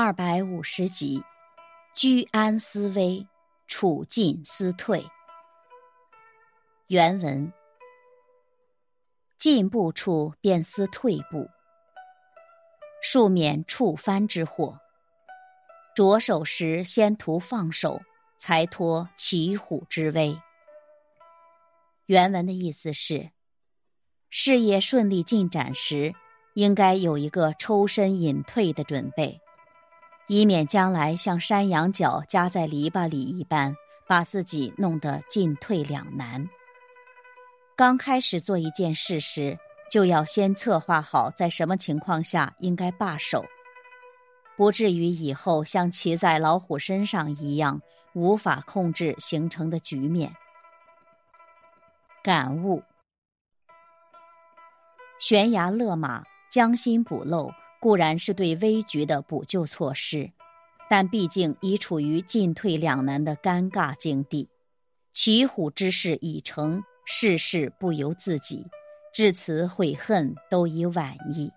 二百五十集，居安思危，处进思退。原文：进步处便思退步，庶免触藩之祸。着手时先图放手，才脱骑虎之危。原文的意思是：事业顺利进展时，应该有一个抽身隐退的准备。以免将来像山羊角夹在篱笆里一般，把自己弄得进退两难。刚开始做一件事时，就要先策划好在什么情况下应该罢手，不至于以后像骑在老虎身上一样无法控制形成的局面。感悟：悬崖勒马，将心补漏。固然是对危局的补救措施，但毕竟已处于进退两难的尴尬境地，骑虎之势已成，事事不由自己，至此悔恨都已晚矣。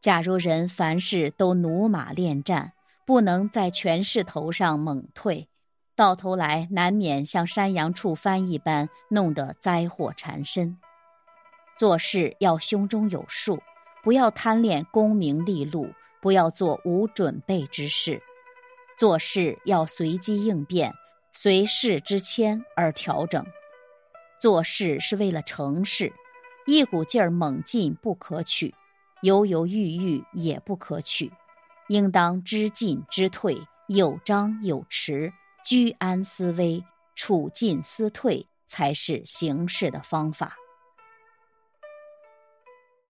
假如人凡事都驽马恋战，不能在权势头上猛退，到头来难免像山羊触藩一般，弄得灾祸缠身。做事要胸中有数。不要贪恋功名利禄，不要做无准备之事。做事要随机应变，随事之迁而调整。做事是为了成事，一股劲儿猛进不可取，犹犹豫豫也不可取。应当知进知退，有张有弛，居安思危，处进思退，才是行事的方法。